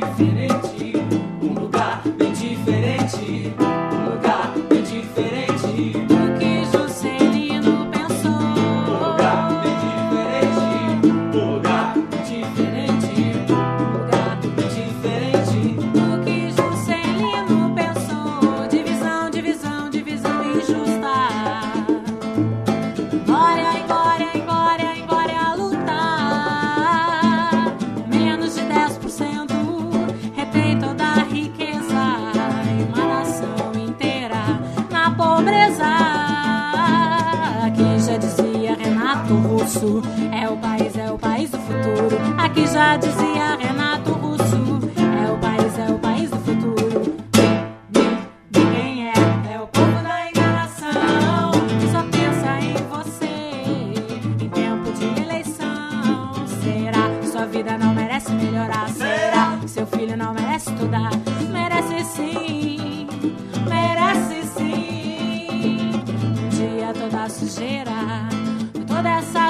diferente. Um lugar já dizia Renato Russo, é o país, é o país do futuro. Aqui já dizia Renato Russo, é o país, é o país do futuro. De quem é? É o povo da enganação que só pensa em você em tempo de eleição. Será sua vida não merece melhorar? Será seu filho não merece estudar? Sujeira, toda essa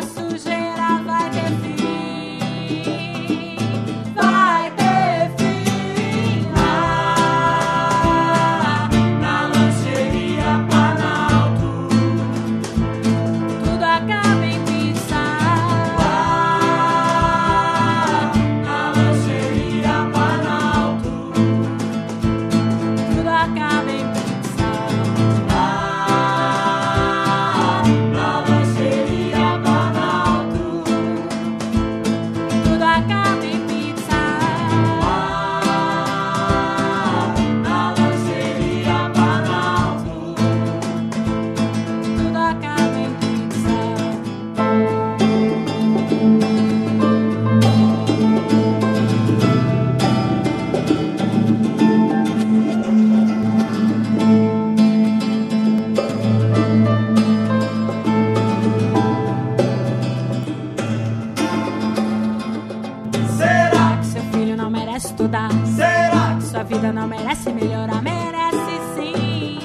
estudar. Será? Que sua vida não merece melhorar. Merece sim.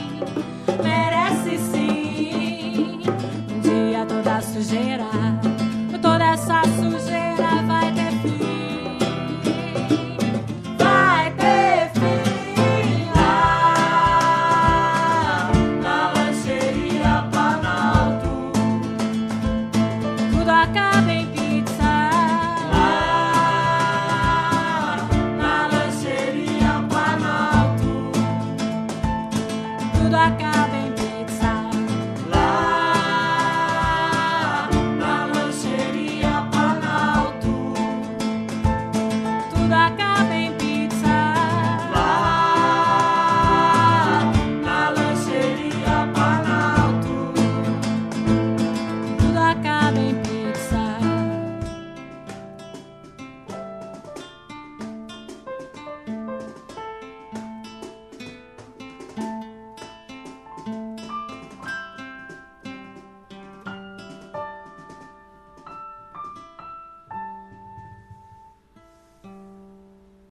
Merece sim. Um dia toda sujeira. Toda essa sujeira vai ter fim. like